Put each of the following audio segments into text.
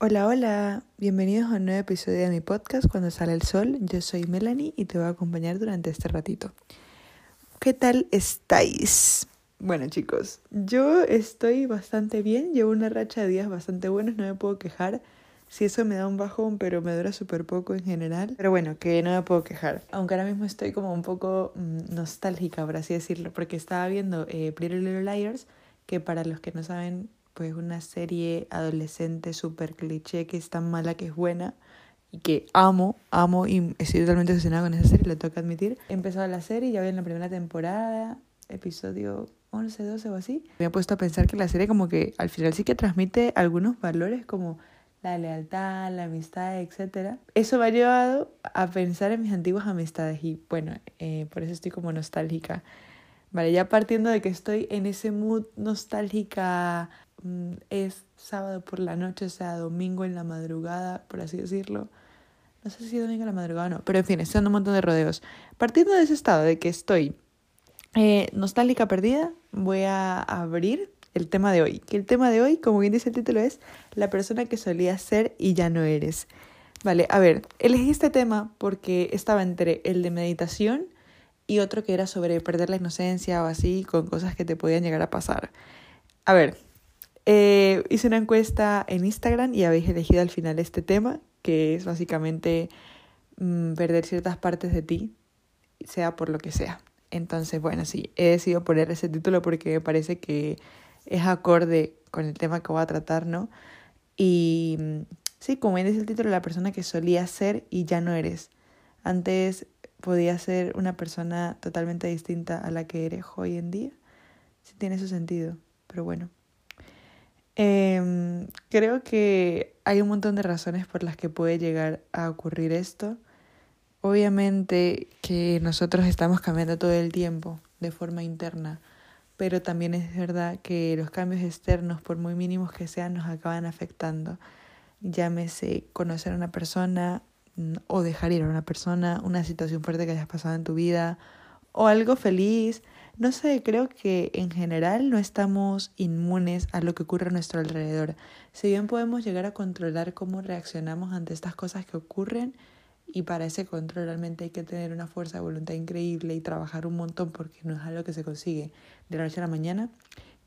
Hola, hola, bienvenidos a un nuevo episodio de mi podcast Cuando sale el sol. Yo soy Melanie y te voy a acompañar durante este ratito. ¿Qué tal estáis? Bueno chicos, yo estoy bastante bien, llevo una racha de días bastante buenos, no me puedo quejar. Si eso me da un bajón, pero me dura súper poco en general. Pero bueno, que no me puedo quejar. Aunque ahora mismo estoy como un poco mm, nostálgica, por así decirlo, porque estaba viendo eh, Pretty Little Liars, que para los que no saben, pues una serie adolescente súper cliché que es tan mala que es buena y que amo, amo y estoy totalmente obsesionada con esa serie, tengo que admitir. He empezado la serie, ya voy en la primera temporada, episodio 11, 12 o así. Me he puesto a pensar que la serie como que al final sí que transmite algunos valores como la lealtad, la amistad, etc. Eso me ha llevado a pensar en mis antiguas amistades y bueno, eh, por eso estoy como nostálgica. Vale, ya partiendo de que estoy en ese mood nostálgica, es sábado por la noche, o sea, domingo en la madrugada, por así decirlo. No sé si domingo en la madrugada o no, pero en fin, estoy dando un montón de rodeos. Partiendo de ese estado de que estoy eh, nostálgica perdida, voy a abrir el tema de hoy. Que el tema de hoy, como bien dice el título, es la persona que solía ser y ya no eres. Vale, a ver, elegí este tema porque estaba entre el de meditación y otro que era sobre perder la inocencia o así, con cosas que te podían llegar a pasar. A ver, eh, hice una encuesta en Instagram y habéis elegido al final este tema, que es básicamente mm, perder ciertas partes de ti, sea por lo que sea. Entonces, bueno, sí, he decidido poner ese título porque me parece que es acorde con el tema que voy a tratar, ¿no? Y mm, sí, como bien el título, la persona que solía ser y ya no eres. Antes podía ser una persona totalmente distinta a la que eres hoy en día. Sí tiene su sentido, pero bueno. Eh, creo que hay un montón de razones por las que puede llegar a ocurrir esto. Obviamente que nosotros estamos cambiando todo el tiempo de forma interna pero también es verdad que los cambios externos, por muy mínimos que sean, nos acaban afectando. Llámese conocer a una persona mm, o dejar ir a una persona, una situación fuerte que hayas pasado en tu vida o algo feliz. No sé, creo que en general no estamos inmunes a lo que ocurre a nuestro alrededor. Si bien podemos llegar a controlar cómo reaccionamos ante estas cosas que ocurren, y para ese control realmente hay que tener una fuerza de voluntad increíble y trabajar un montón porque no es algo que se consigue de la noche a la mañana.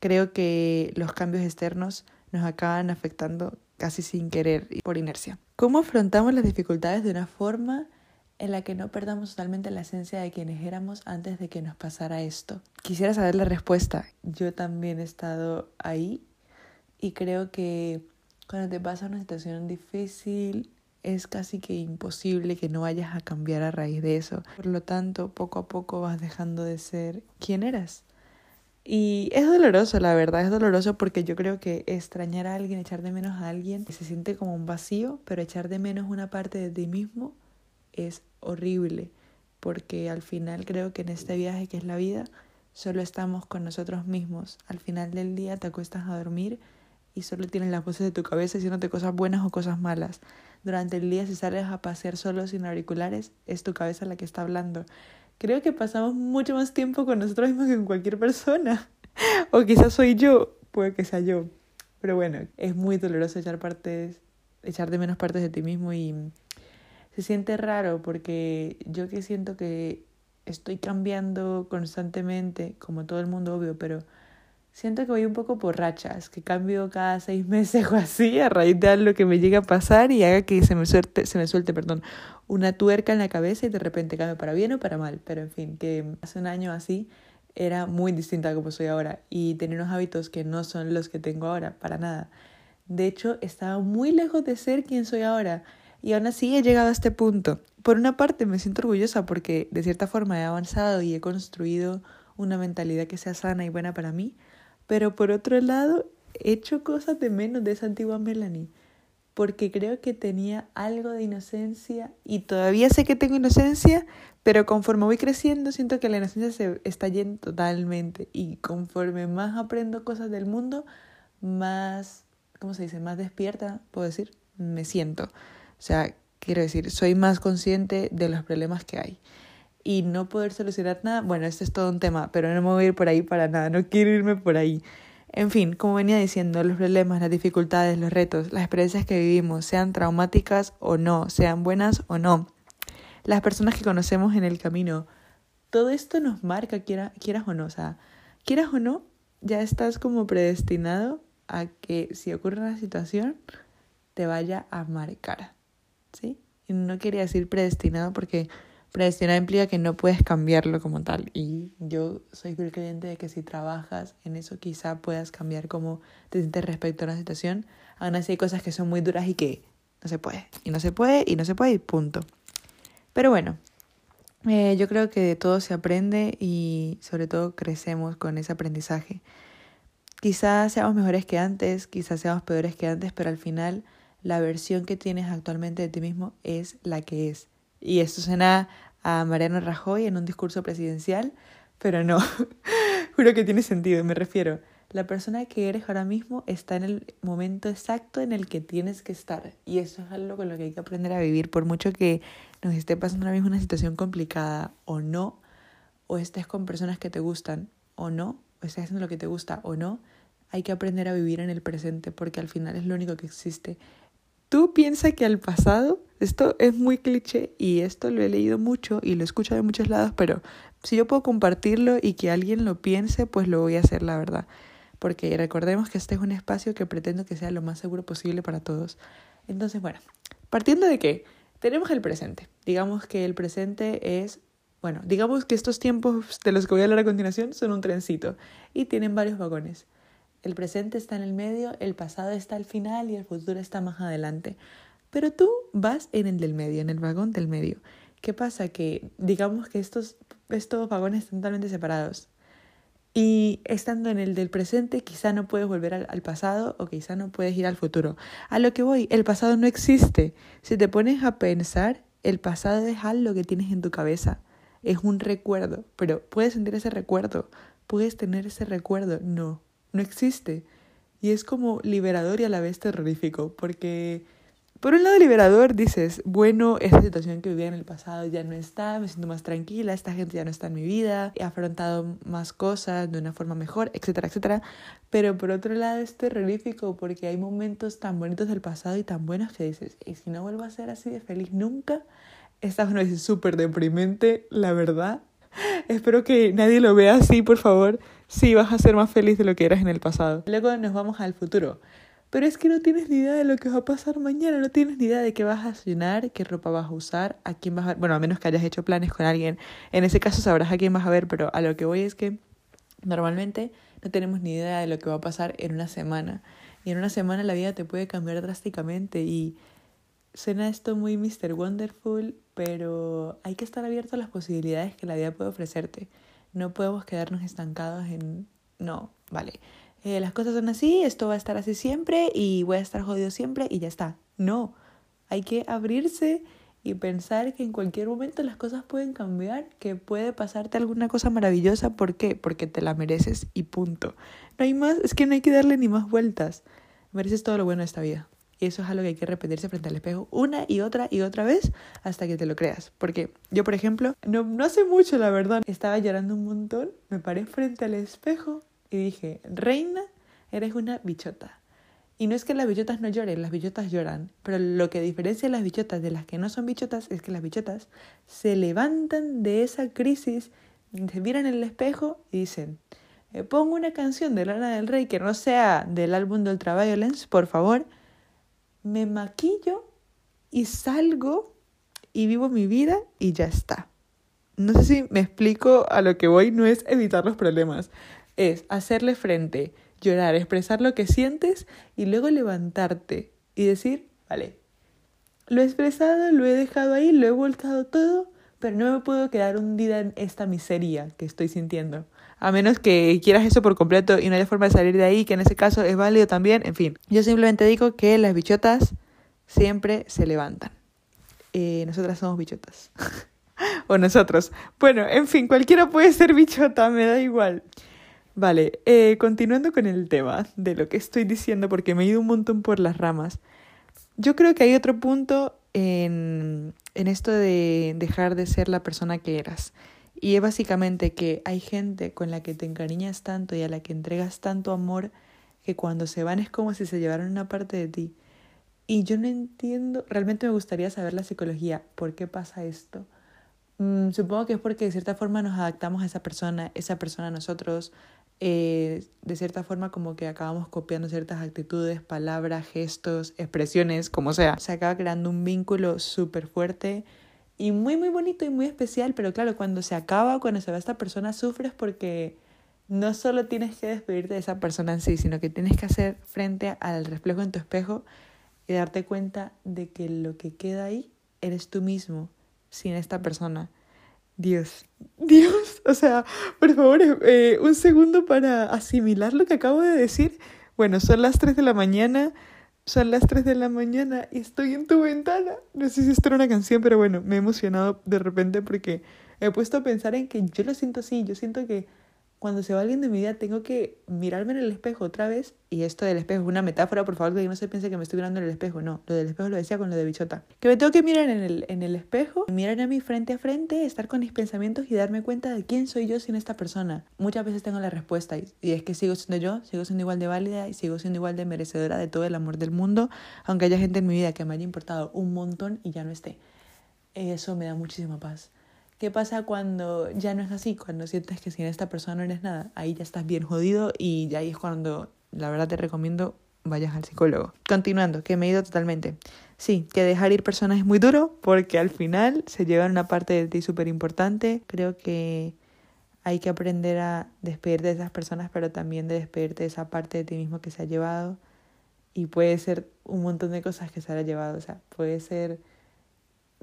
Creo que los cambios externos nos acaban afectando casi sin querer y por inercia. ¿Cómo afrontamos las dificultades de una forma en la que no perdamos totalmente la esencia de quienes éramos antes de que nos pasara esto? Quisiera saber la respuesta. Yo también he estado ahí y creo que cuando te pasa una situación difícil es casi que imposible que no vayas a cambiar a raíz de eso. Por lo tanto, poco a poco vas dejando de ser quien eras. Y es doloroso, la verdad, es doloroso porque yo creo que extrañar a alguien, echar de menos a alguien, se siente como un vacío, pero echar de menos una parte de ti mismo es horrible, porque al final creo que en este viaje que es la vida, solo estamos con nosotros mismos. Al final del día te acuestas a dormir y solo tienes las voces de tu cabeza diciéndote cosas buenas o cosas malas. Durante el día, si sales a pasear solo sin auriculares, es tu cabeza la que está hablando. Creo que pasamos mucho más tiempo con nosotros mismos que con cualquier persona. o quizás soy yo, puede que sea yo. Pero bueno, es muy doloroso echar partes, echar de menos partes de ti mismo y se siente raro porque yo que siento que estoy cambiando constantemente, como todo el mundo obvio, pero siento que voy un poco por rachas, que cambio cada seis meses o así a raíz de algo que me llega a pasar y haga que se me suelte, se me suelte perdón, una tuerca en la cabeza y de repente cambio para bien o para mal. Pero en fin, que hace un año así era muy distinta a como soy ahora y tenía unos hábitos que no son los que tengo ahora, para nada. De hecho, estaba muy lejos de ser quien soy ahora y aún así he llegado a este punto. Por una parte me siento orgullosa porque de cierta forma he avanzado y he construido una mentalidad que sea sana y buena para mí, pero por otro lado, he hecho cosas de menos de esa antigua Melanie, porque creo que tenía algo de inocencia y todavía sé que tengo inocencia, pero conforme voy creciendo siento que la inocencia se está yendo totalmente y conforme más aprendo cosas del mundo, más, ¿cómo se dice? Más despierta, puedo decir, me siento. Sea, quiero decir, soy más consciente de los problemas que hay y no poder solucionar nada, bueno, este es todo un tema, pero no me voy a ir por ahí para nada, no quiero irme por ahí. En fin, como venía diciendo, los problemas, las dificultades, los retos, las experiencias que vivimos, sean traumáticas o no, sean buenas o no, las personas que conocemos en el camino, todo esto nos marca, quieras o no, o sea, quieras o no, ya estás como predestinado a que si ocurre una situación, te vaya a marcar, ¿sí? Y no quería decir predestinado porque predestinado implica que no puedes cambiarlo como tal. Y yo soy creyente de que si trabajas en eso quizá puedas cambiar cómo te sientes respecto a una situación. Aún así hay cosas que son muy duras y que no se puede. Y no se puede y no se puede y punto. Pero bueno, eh, yo creo que de todo se aprende y sobre todo crecemos con ese aprendizaje. Quizás seamos mejores que antes, quizás seamos peores que antes, pero al final la versión que tienes actualmente de ti mismo es la que es. Y esto suena a Mariano Rajoy en un discurso presidencial, pero no, juro que tiene sentido, me refiero. La persona que eres ahora mismo está en el momento exacto en el que tienes que estar. Y eso es algo con lo que hay que aprender a vivir, por mucho que nos esté pasando ahora mismo una situación complicada o no, o estés con personas que te gustan o no, o estés haciendo lo que te gusta o no, hay que aprender a vivir en el presente porque al final es lo único que existe. Tú piensas que al pasado, esto es muy cliché y esto lo he leído mucho y lo he escuchado de muchos lados, pero si yo puedo compartirlo y que alguien lo piense, pues lo voy a hacer, la verdad. Porque recordemos que este es un espacio que pretendo que sea lo más seguro posible para todos. Entonces, bueno, partiendo de que tenemos el presente. Digamos que el presente es, bueno, digamos que estos tiempos de los que voy a hablar a continuación son un trencito y tienen varios vagones. El presente está en el medio, el pasado está al final y el futuro está más adelante. Pero tú vas en el del medio, en el vagón del medio. ¿Qué pasa? Que digamos que estos, estos vagones están totalmente separados. Y estando en el del presente, quizá no puedes volver al, al, pasado o quizá no puedes ir al futuro. A lo que voy, el pasado no existe. Si te pones a pensar, el pasado es algo que tienes en tu cabeza. Es un recuerdo, pero puedes sentir ese recuerdo, puedes tener ese recuerdo. No, no existe. Y es como liberador y a la vez terrorífico, porque por un lado liberador dices, bueno, esta situación que vivía en el pasado ya no está, me siento más tranquila, esta gente ya no está en mi vida, he afrontado más cosas de una forma mejor, etcétera, etcétera. Pero por otro lado es terrorífico porque hay momentos tan bonitos del pasado y tan buenos que dices, y si no vuelvo a ser así de feliz nunca, esta es una vez súper deprimente, la verdad. Espero que nadie lo vea así, por favor. Sí, vas a ser más feliz de lo que eras en el pasado. Luego nos vamos al futuro. Pero es que no tienes ni idea de lo que va a pasar mañana, no tienes ni idea de qué vas a cenar, qué ropa vas a usar, a quién vas a. Bueno, a menos que hayas hecho planes con alguien. En ese caso sabrás a quién vas a ver, pero a lo que voy es que normalmente no tenemos ni idea de lo que va a pasar en una semana. Y en una semana la vida te puede cambiar drásticamente y suena esto muy Mr. Wonderful, pero hay que estar abierto a las posibilidades que la vida puede ofrecerte. No podemos quedarnos estancados en, no, vale, eh, las cosas son así, esto va a estar así siempre y voy a estar jodido siempre y ya está. No, hay que abrirse y pensar que en cualquier momento las cosas pueden cambiar, que puede pasarte alguna cosa maravillosa. ¿Por qué? Porque te la mereces y punto. No hay más, es que no hay que darle ni más vueltas. Mereces todo lo bueno de esta vida. Y eso es algo que hay que repetirse frente al espejo una y otra y otra vez hasta que te lo creas. Porque yo, por ejemplo, no, no hace mucho, la verdad, estaba llorando un montón, me paré frente al espejo y dije, reina, eres una bichota. Y no es que las bichotas no lloren, las bichotas lloran, pero lo que diferencia a las bichotas de las que no son bichotas es que las bichotas se levantan de esa crisis, se miran en el espejo y dicen, eh, pongo una canción de Lana del Rey que no sea del álbum de Ultraviolence, por favor, me maquillo y salgo y vivo mi vida y ya está. No sé si me explico a lo que voy, no es evitar los problemas, es hacerle frente, llorar, expresar lo que sientes y luego levantarte y decir, vale, lo he expresado, lo he dejado ahí, lo he volcado todo, pero no me puedo quedar hundida en esta miseria que estoy sintiendo. A menos que quieras eso por completo y no haya forma de salir de ahí, que en ese caso es válido también. En fin, yo simplemente digo que las bichotas siempre se levantan. Eh, nosotras somos bichotas. o nosotros. Bueno, en fin, cualquiera puede ser bichota, me da igual. Vale, eh, continuando con el tema de lo que estoy diciendo, porque me he ido un montón por las ramas. Yo creo que hay otro punto en, en esto de dejar de ser la persona que eras. Y es básicamente que hay gente con la que te encariñas tanto y a la que entregas tanto amor que cuando se van es como si se llevaran una parte de ti. Y yo no entiendo, realmente me gustaría saber la psicología, ¿por qué pasa esto? Mm, supongo que es porque de cierta forma nos adaptamos a esa persona, esa persona a nosotros, eh, de cierta forma como que acabamos copiando ciertas actitudes, palabras, gestos, expresiones, como sea. Se acaba creando un vínculo súper fuerte y muy, muy bonito y muy especial, pero claro, cuando se acaba, cuando se va esta persona, sufres porque no solo tienes que despedirte de esa persona en sí, sino que tienes que hacer frente al reflejo en tu espejo y darte cuenta de que lo que queda ahí eres tú mismo, sin esta persona. Dios, Dios, o sea, por favor, eh, un segundo para asimilar lo que acabo de decir. Bueno, son las 3 de la mañana, son las 3 de la mañana y estoy en tu ventana. No sé si esto era una canción, pero bueno, me he emocionado de repente porque he puesto a pensar en que yo lo siento así, yo siento que cuando se va alguien de mi vida tengo que mirarme en el espejo otra vez. Y esto del espejo es una metáfora, por favor, que no se piense que me estoy mirando en el espejo. No, lo del espejo lo decía con lo de bichota. Que me tengo que mirar en el, en el espejo, mirar a mí frente a frente, estar con mis pensamientos y darme cuenta de quién soy yo sin esta persona. Muchas veces tengo la respuesta y, y es que sigo siendo yo, sigo siendo igual de válida y sigo siendo igual de merecedora de todo el amor del mundo, aunque haya gente en mi vida que me haya importado un montón y ya no esté. Eso me da muchísima paz. ¿Qué pasa cuando ya no es así? Cuando sientes que sin esta persona no eres nada. Ahí ya estás bien jodido y ya ahí es cuando la verdad te recomiendo vayas al psicólogo. Continuando, que me he ido totalmente. Sí, que dejar ir personas es muy duro porque al final se llevan una parte de ti súper importante. Creo que hay que aprender a despedirte de esas personas, pero también de despedirte de esa parte de ti mismo que se ha llevado. Y puede ser un montón de cosas que se haya llevado. O sea, puede ser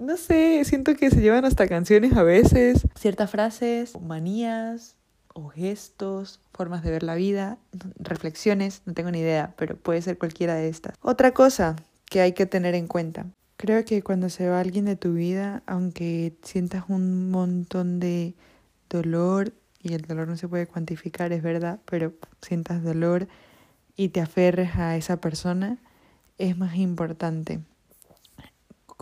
no sé, siento que se llevan hasta canciones a veces, ciertas frases, manías o gestos, formas de ver la vida, reflexiones, no tengo ni idea, pero puede ser cualquiera de estas. Otra cosa que hay que tener en cuenta. Creo que cuando se va alguien de tu vida, aunque sientas un montón de dolor, y el dolor no se puede cuantificar, es verdad, pero sientas dolor y te aferres a esa persona, es más importante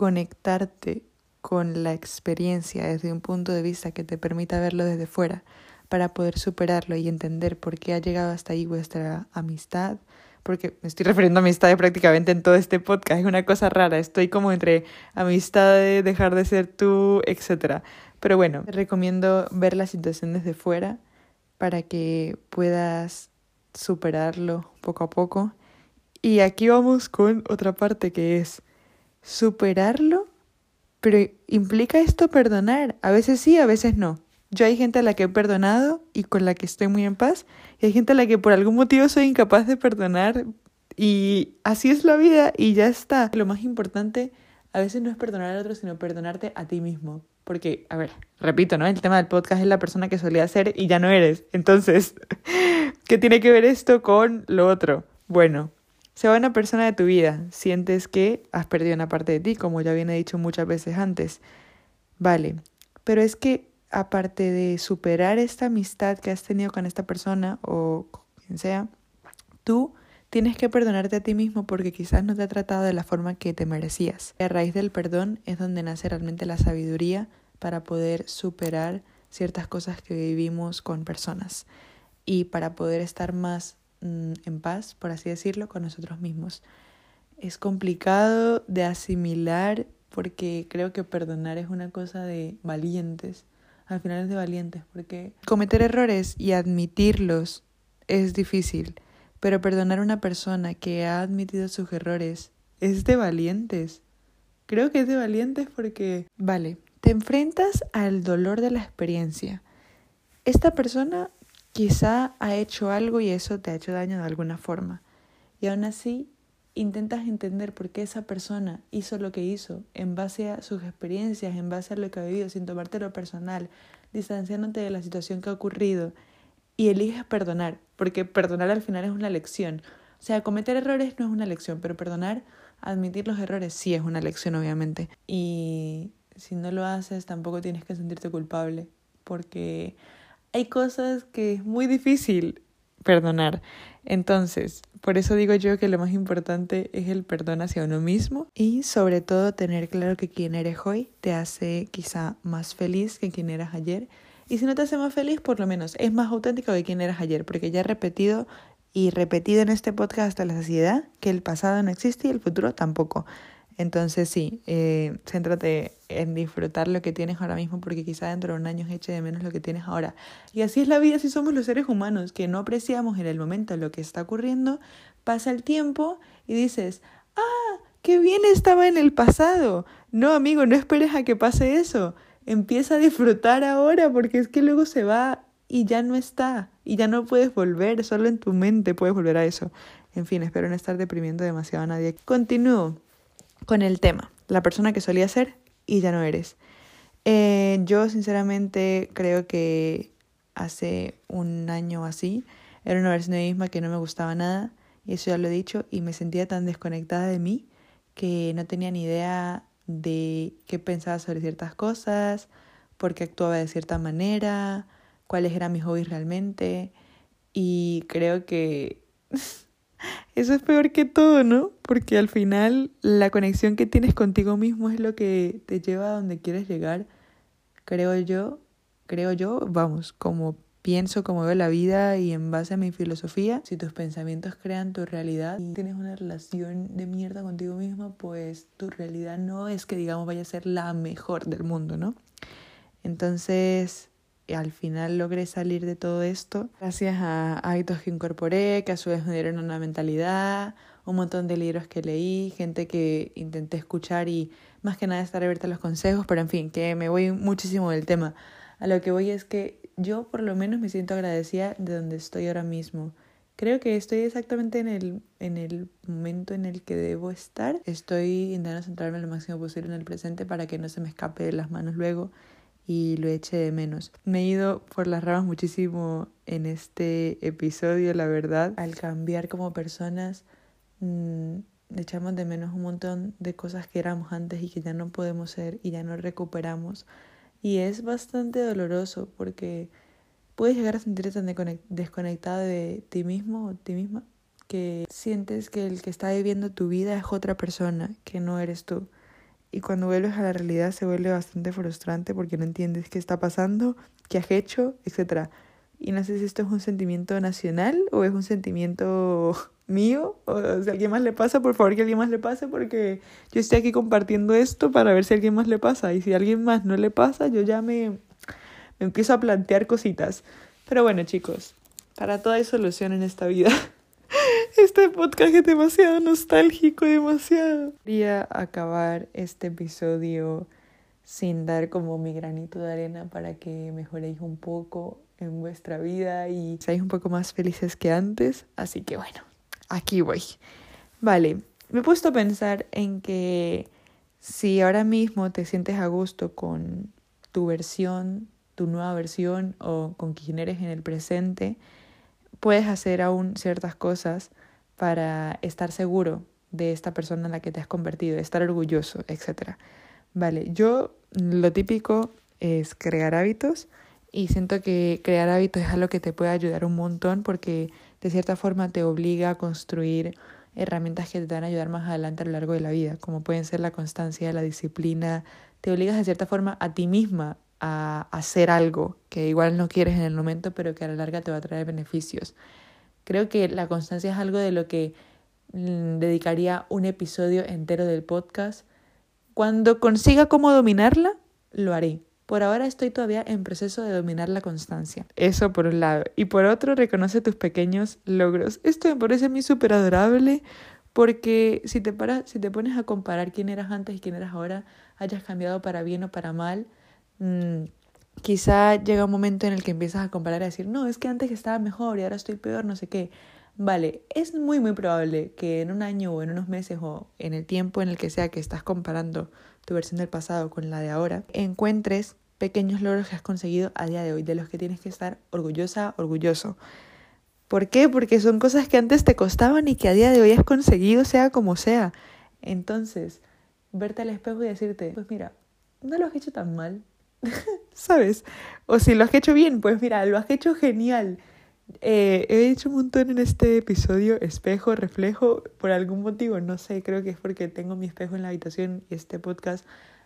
conectarte con la experiencia desde un punto de vista que te permita verlo desde fuera para poder superarlo y entender por qué ha llegado hasta ahí vuestra amistad, porque me estoy refiriendo a amistades prácticamente en todo este podcast, es una cosa rara, estoy como entre amistades, dejar de ser tú, etc. Pero bueno, recomiendo ver la situación desde fuera para que puedas superarlo poco a poco. Y aquí vamos con otra parte que es superarlo, pero ¿implica esto perdonar? A veces sí, a veces no. Yo hay gente a la que he perdonado y con la que estoy muy en paz, y hay gente a la que por algún motivo soy incapaz de perdonar, y así es la vida y ya está. Lo más importante a veces no es perdonar al otro, sino perdonarte a ti mismo. Porque, a ver, repito, ¿no? El tema del podcast es la persona que solía ser y ya no eres. Entonces, ¿qué tiene que ver esto con lo otro? Bueno, se va una persona de tu vida, sientes que has perdido una parte de ti, como ya viene dicho muchas veces antes. Vale, pero es que aparte de superar esta amistad que has tenido con esta persona o quien sea, tú tienes que perdonarte a ti mismo porque quizás no te ha tratado de la forma que te merecías. A raíz del perdón es donde nace realmente la sabiduría para poder superar ciertas cosas que vivimos con personas y para poder estar más en paz, por así decirlo, con nosotros mismos. Es complicado de asimilar porque creo que perdonar es una cosa de valientes. Al final es de valientes porque cometer errores y admitirlos es difícil, pero perdonar a una persona que ha admitido sus errores es de valientes. Creo que es de valientes porque, vale, te enfrentas al dolor de la experiencia. Esta persona Quizá ha hecho algo y eso te ha hecho daño de alguna forma. Y aún así, intentas entender por qué esa persona hizo lo que hizo en base a sus experiencias, en base a lo que ha vivido, sin tomártelo personal, distanciándote de la situación que ha ocurrido y eliges perdonar, porque perdonar al final es una lección. O sea, cometer errores no es una lección, pero perdonar, admitir los errores sí es una lección, obviamente. Y si no lo haces, tampoco tienes que sentirte culpable, porque hay cosas que es muy difícil perdonar. Entonces, por eso digo yo que lo más importante es el perdón hacia uno mismo y sobre todo tener claro que quien eres hoy te hace quizá más feliz que quien eras ayer. Y si no te hace más feliz, por lo menos es más auténtico que quien eras ayer, porque ya he repetido y repetido en este podcast hasta la saciedad que el pasado no existe y el futuro tampoco. Entonces sí, eh, céntrate en disfrutar lo que tienes ahora mismo porque quizá dentro de un año eche de menos lo que tienes ahora. Y así es la vida, así somos los seres humanos, que no apreciamos en el momento lo que está ocurriendo, pasa el tiempo y dices, ah, qué bien estaba en el pasado. No, amigo, no esperes a que pase eso. Empieza a disfrutar ahora porque es que luego se va y ya no está y ya no puedes volver, solo en tu mente puedes volver a eso. En fin, espero no estar deprimiendo demasiado a nadie. Continúo con el tema, la persona que solía ser y ya no eres. Eh, yo sinceramente creo que hace un año así era una versión de mí misma que no me gustaba nada y eso ya lo he dicho y me sentía tan desconectada de mí que no tenía ni idea de qué pensaba sobre ciertas cosas, por qué actuaba de cierta manera, cuáles eran mis hobbies realmente. Y creo que eso es peor que todo, ¿no? Porque al final la conexión que tienes contigo mismo es lo que te lleva a donde quieres llegar, creo yo, creo yo, vamos, como pienso, como veo la vida y en base a mi filosofía, si tus pensamientos crean tu realidad y tienes una relación de mierda contigo mismo, pues tu realidad no es que digamos vaya a ser la mejor del mundo, ¿no? Entonces, al final logré salir de todo esto gracias a hábitos que incorporé, que a su vez me dieron una mentalidad, un montón de libros que leí, gente que intenté escuchar y más que nada estar abierta a los consejos, pero en fin, que me voy muchísimo del tema. A lo que voy es que yo por lo menos me siento agradecida de donde estoy ahora mismo. Creo que estoy exactamente en el, en el momento en el que debo estar. Estoy intentando centrarme lo máximo posible en el presente para que no se me escape de las manos luego y lo eché de menos. Me he ido por las ramas muchísimo en este episodio, la verdad. Al cambiar como personas, mmm, echamos de menos un montón de cosas que éramos antes y que ya no podemos ser y ya no recuperamos. Y es bastante doloroso porque puedes llegar a sentirte tan desconectado de ti mismo o ti misma que sientes que el que está viviendo tu vida es otra persona, que no eres tú y cuando vuelves a la realidad se vuelve bastante frustrante porque no entiendes qué está pasando, qué has hecho, etc. Y no sé si esto es un sentimiento nacional o es un sentimiento mío o si a alguien más le pasa, por favor que a alguien más le pase porque yo estoy aquí compartiendo esto para ver si a alguien más le pasa y si a alguien más no le pasa yo ya me, me empiezo a plantear cositas. Pero bueno chicos, para todo hay solución en esta vida. Este podcast es demasiado nostálgico, demasiado. Quería acabar este episodio sin dar como mi granito de arena para que mejoréis un poco en vuestra vida y seáis un poco más felices que antes. Así que bueno, aquí voy. Vale, me he puesto a pensar en que si ahora mismo te sientes a gusto con tu versión, tu nueva versión o con quien eres en el presente, puedes hacer aún ciertas cosas para estar seguro de esta persona en la que te has convertido, estar orgulloso, etc. Vale, yo lo típico es crear hábitos y siento que crear hábitos es algo que te puede ayudar un montón porque de cierta forma te obliga a construir herramientas que te van a ayudar más adelante a lo largo de la vida, como pueden ser la constancia, la disciplina, te obligas de cierta forma a ti misma a hacer algo que igual no quieres en el momento, pero que a la larga te va a traer beneficios. Creo que la constancia es algo de lo que mm, dedicaría un episodio entero del podcast. Cuando consiga cómo dominarla, lo haré. Por ahora estoy todavía en proceso de dominar la constancia. Eso por un lado. Y por otro, reconoce tus pequeños logros. Esto me parece a mí súper adorable porque si te, paras, si te pones a comparar quién eras antes y quién eras ahora, hayas cambiado para bien o para mal, Mm, quizá llega un momento en el que empiezas a comparar y a decir, no, es que antes estaba mejor y ahora estoy peor, no sé qué. Vale, es muy muy probable que en un año o en unos meses o en el tiempo en el que sea que estás comparando tu versión del pasado con la de ahora, encuentres pequeños logros que has conseguido a día de hoy, de los que tienes que estar orgullosa, orgulloso. ¿Por qué? Porque son cosas que antes te costaban y que a día de hoy has conseguido, sea como sea. Entonces, verte al espejo y decirte, pues mira, no lo has hecho tan mal, ¿sabes? O si lo has hecho bien, pues mira, lo has hecho genial. Eh, he hecho un montón en este episodio espejo, reflejo, por algún motivo, no sé, creo que es porque tengo mi espejo en la habitación y este podcast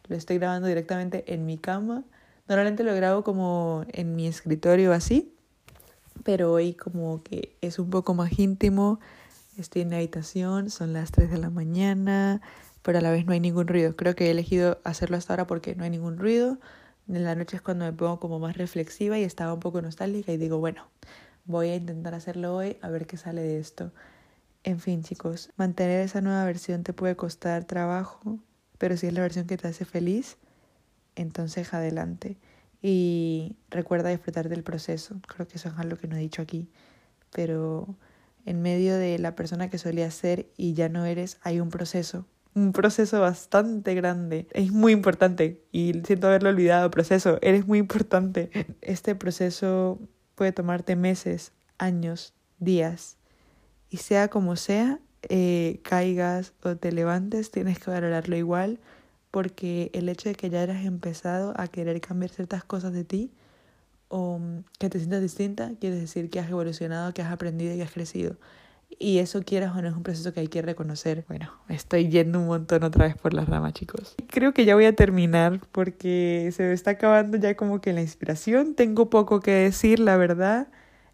lo estoy grabando directamente en mi cama. Normalmente lo grabo como en mi escritorio así. pero hoy como que es un poco más íntimo. Estoy en la habitación, son las 3 de la mañana, pero a la vez no hay ningún ruido. Creo que he elegido hacerlo hasta ahora porque no hay ningún ruido. En la noche es cuando me pongo como más reflexiva y estaba un poco nostálgica y digo, bueno, voy a intentar hacerlo hoy a ver qué sale de esto. En fin, chicos, mantener esa nueva versión te puede costar trabajo, pero si es la versión que te hace feliz, entonces adelante. Y recuerda disfrutar del proceso. Creo que eso es algo que no he dicho aquí. Pero en medio de la persona que solía ser y ya no eres, hay un proceso. Un proceso bastante grande. Es muy importante. Y siento haberlo olvidado. Proceso, eres muy importante. Este proceso puede tomarte meses, años, días. Y sea como sea, eh, caigas o te levantes, tienes que valorarlo igual porque el hecho de que ya hayas empezado a querer cambiar ciertas cosas de ti o mm, que te sientas distinta, quiere decir que has evolucionado, que has aprendido y que has crecido. Y eso quieras o no es un proceso que hay que reconocer. Bueno, estoy yendo un montón otra vez por las ramas, chicos. Creo que ya voy a terminar porque se me está acabando ya como que la inspiración. Tengo poco que decir, la verdad.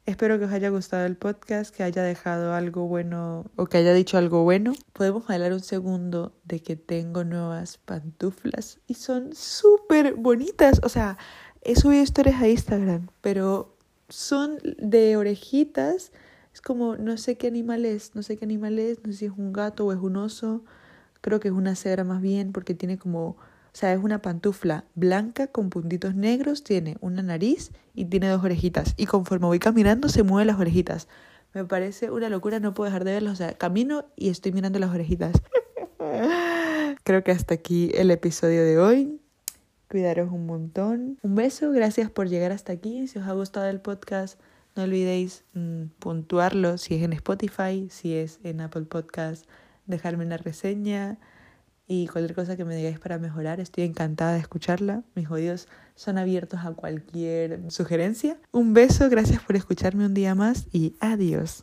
Espero que os haya gustado el podcast, que haya dejado algo bueno o que haya dicho algo bueno. Podemos hablar un segundo de que tengo nuevas pantuflas y son súper bonitas. O sea, he subido historias a Instagram, pero son de orejitas. Es como, no sé qué animal es, no sé qué animal es, no sé si es un gato o es un oso. Creo que es una cebra más bien porque tiene como o sea, es una pantufla blanca con puntitos negros, tiene una nariz y tiene dos orejitas. Y conforme voy caminando se mueven las orejitas. Me parece una locura, no puedo dejar de verlas. O sea, camino y estoy mirando las orejitas. Creo que hasta aquí el episodio de hoy. Cuidaros un montón. Un beso, gracias por llegar hasta aquí. Si os ha gustado el podcast, no olvidéis mm, puntuarlo si es en Spotify, si es en Apple Podcast, dejarme una reseña y cualquier cosa que me digáis para mejorar, estoy encantada de escucharla. Mis oídos son abiertos a cualquier sugerencia. Un beso, gracias por escucharme un día más y adiós.